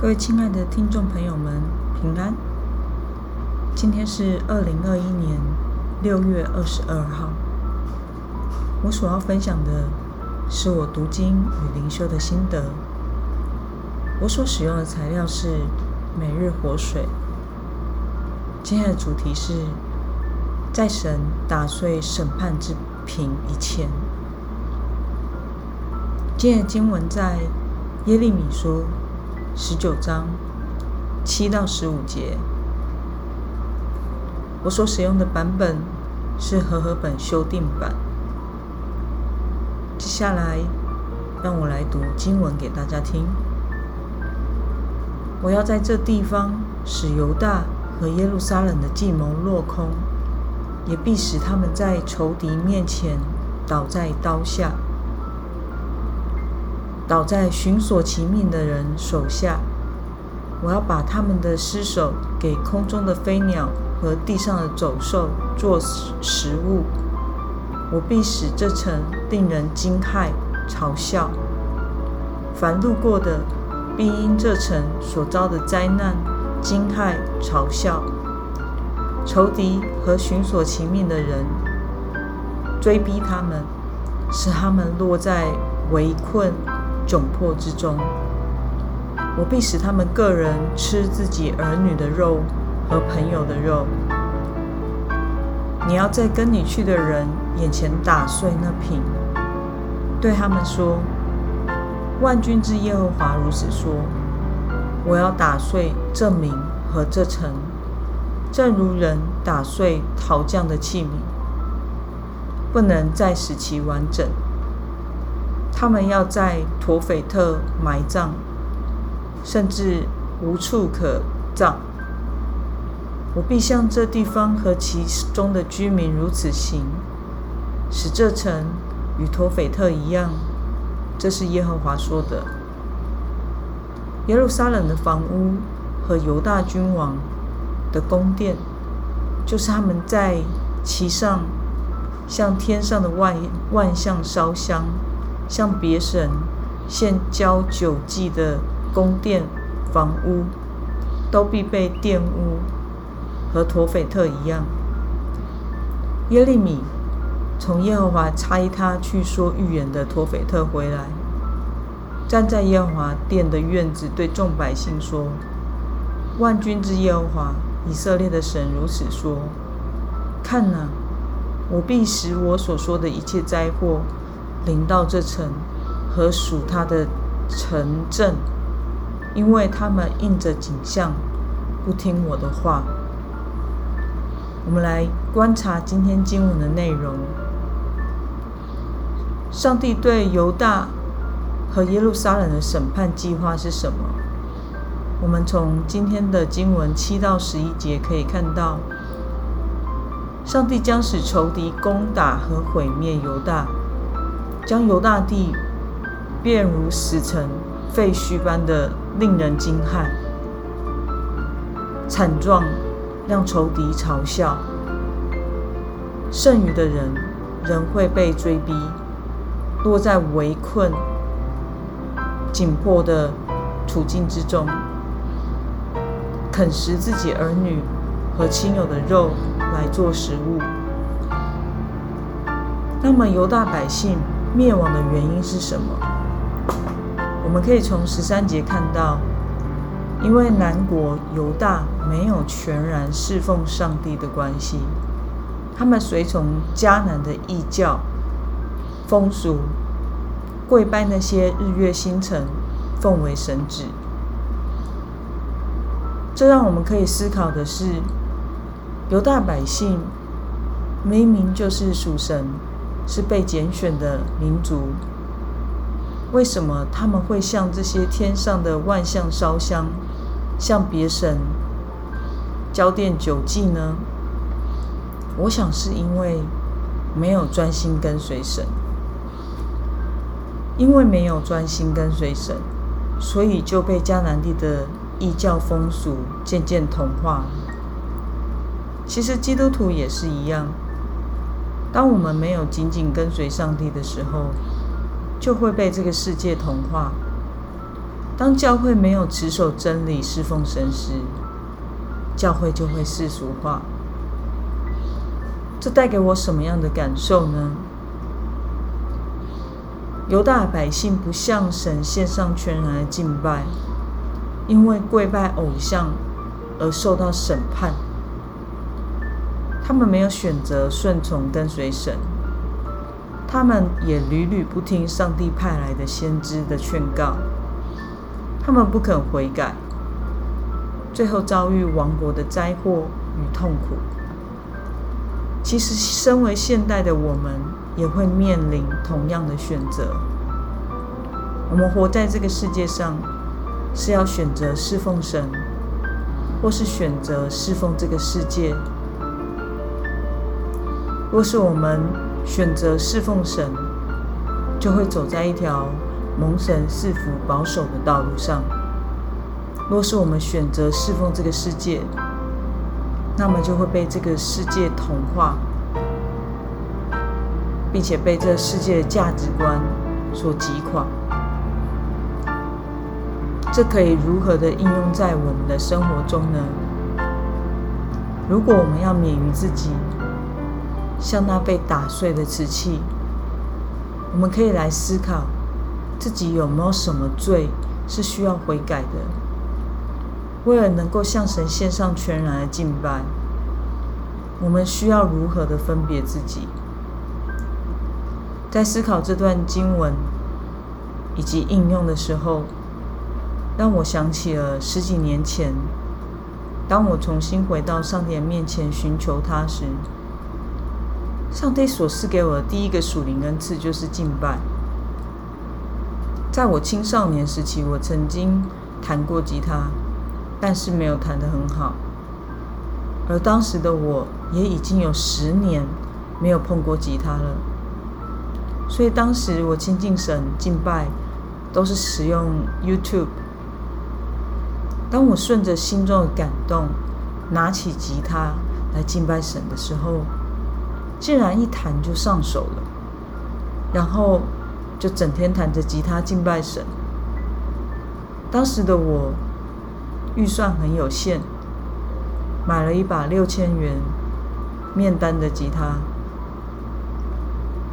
各位亲爱的听众朋友们，平安。今天是二零二一年六月二十二号。我所要分享的是我读经与灵修的心得。我所使用的材料是每日活水。今天的主题是在神打碎审判之瓶以前。今天的经文在耶利米书。十九章七到十五节，我所使用的版本是和合本修订版。接下来，让我来读经文给大家听。我要在这地方使犹大和耶路撒冷的计谋落空，也必使他们在仇敌面前倒在刀下。倒在寻索其命的人手下，我要把他们的尸首给空中的飞鸟和地上的走兽做食物。我必使这城令人惊骇、嘲笑。凡路过的，必因这城所遭的灾难惊骇、嘲笑。仇敌和寻索其命的人追逼他们，使他们落在围困。窘迫之中，我必使他们个人吃自己儿女的肉和朋友的肉。你要在跟你去的人眼前打碎那瓶，对他们说：“万军之耶和华如此说：我要打碎这名和这城，正如人打碎陶匠的器皿，不能再使其完整。”他们要在陀斐特埋葬，甚至无处可葬。我必向这地方和其中的居民如此行，使这城与陀斐特一样。这是耶和华说的。耶路撒冷的房屋和犹大君王的宫殿，就是他们在其上向天上的万万象烧香。向别神献交酒祭的宫殿、房屋，都必被玷污，和陀斐特一样。耶利米从耶和华差他去说预言的陀斐特回来，站在耶和华殿的院子，对众百姓说：“万军之耶和华以色列的神如此说：看哪，我必使我所说的一切灾祸。”临到这城和属他的城镇，因为他们应着景象，不听我的话。我们来观察今天经文的内容。上帝对犹大和耶路撒冷的审判计划是什么？我们从今天的经文七到十一节可以看到，上帝将使仇敌攻打和毁灭犹大。将犹大地变如死城、废墟般的令人惊骇、惨状，让仇敌嘲笑。剩余的人仍会被追逼，落在围困、紧迫的处境之中，啃食自己儿女和亲友的肉来做食物。那么犹大百姓。灭亡的原因是什么？我们可以从十三节看到，因为南国犹大没有全然侍奉上帝的关系，他们随从迦南的异教风俗，跪拜那些日月星辰，奉为神旨。这让我们可以思考的是，犹大百姓明明就是属神。是被拣选的民族，为什么他们会向这些天上的万象烧香，向别神交奠酒祭呢？我想是因为没有专心跟随神，因为没有专心跟随神，所以就被迦南地的异教风俗渐渐同化。其实基督徒也是一样。当我们没有紧紧跟随上帝的时候，就会被这个世界同化。当教会没有持守真理、侍奉神时，教会就会世俗化。这带给我什么样的感受呢？犹大百姓不向神献上全然的敬拜，因为跪拜偶像而受到审判。他们没有选择顺从跟随神，他们也屡屡不听上帝派来的先知的劝告。他们不肯悔改，最后遭遇亡国的灾祸与痛苦。其实，身为现代的我们，也会面临同样的选择。我们活在这个世界上，是要选择侍奉神，或是选择侍奉这个世界。若是我们选择侍奉神，就会走在一条。蒙神赐福保守的道路上，若是我们选择侍奉这个世界，那么就会被这个世界同化，并且被这世界的价值观所击垮。这可以如何的应用在我们的生活中呢？如果我们要免于自己像那被打碎的瓷器，我们可以来思考。自己有没有什么罪是需要悔改的？为了能够向神献上全然的敬拜，我们需要如何的分别自己？在思考这段经文以及应用的时候，让我想起了十几年前，当我重新回到上帝面前寻求他时，上帝所赐给我的第一个属灵恩赐就是敬拜。在我青少年时期，我曾经弹过吉他，但是没有弹得很好。而当时的我也已经有十年没有碰过吉他了，所以当时我亲近神敬拜都是使用 YouTube。当我顺着心中的感动拿起吉他来敬拜神的时候，竟然一弹就上手了，然后。就整天弹着吉他敬拜神。当时的我预算很有限，买了一把六千元面单的吉他。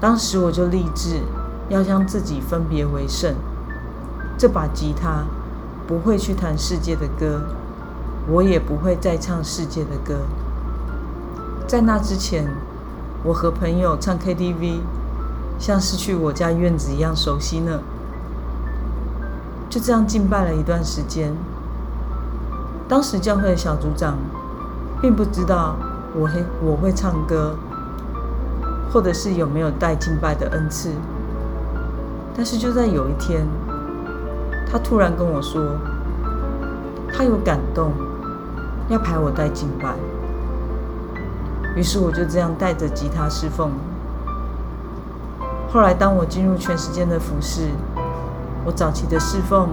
当时我就立志要将自己分别为圣。这把吉他不会去弹世界的歌，我也不会再唱世界的歌。在那之前，我和朋友唱 KTV。像是去我家院子一样熟悉呢。就这样敬拜了一段时间。当时教会的小组长并不知道我会我会唱歌，或者是有没有带敬拜的恩赐。但是就在有一天，他突然跟我说，他有感动，要排我带敬拜。于是我就这样带着吉他侍奉。后来，当我进入全时间的服侍，我早期的侍奉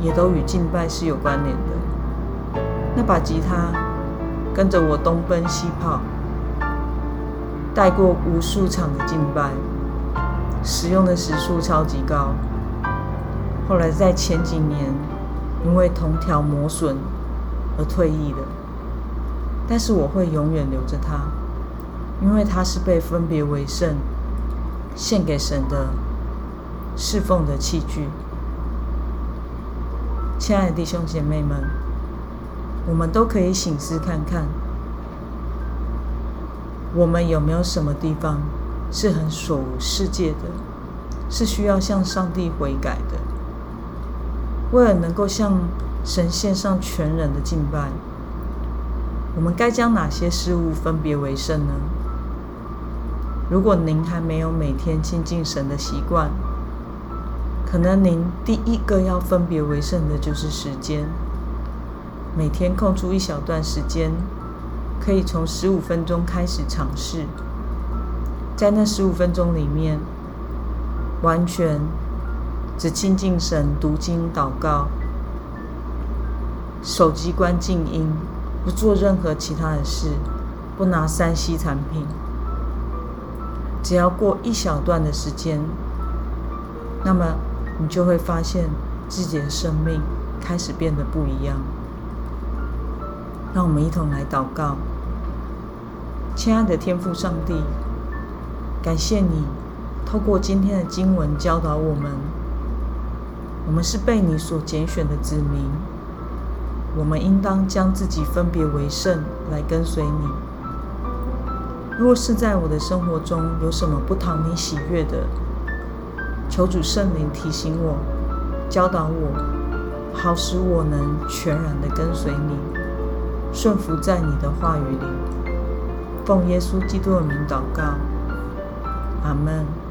也都与敬拜是有关联的。那把吉他跟着我东奔西跑，带过无数场的敬拜，使用的时数超级高。后来在前几年，因为铜条磨损而退役了，但是我会永远留着它，因为它是被分别为圣。献给神的侍奉的器具，亲爱的弟兄姐妹们，我们都可以醒思看看，我们有没有什么地方是很属世界的，是需要向上帝悔改的？为了能够向神献上全人的敬拜，我们该将哪些事物分别为圣呢？如果您还没有每天亲近神的习惯，可能您第一个要分别为圣的就是时间。每天空出一小段时间，可以从十五分钟开始尝试，在那十五分钟里面，完全只亲近神、读经、祷告，手机关静音，不做任何其他的事，不拿三 C 产品。只要过一小段的时间，那么你就会发现自己的生命开始变得不一样。让我们一同来祷告，亲爱的天父上帝，感谢你透过今天的经文教导我们，我们是被你所拣选的子民，我们应当将自己分别为圣来跟随你。若是在我的生活中有什么不讨你喜悦的，求主圣灵提醒我，教导我，好使我能全然的跟随你，顺服在你的话语里。奉耶稣基督的名祷告，阿门。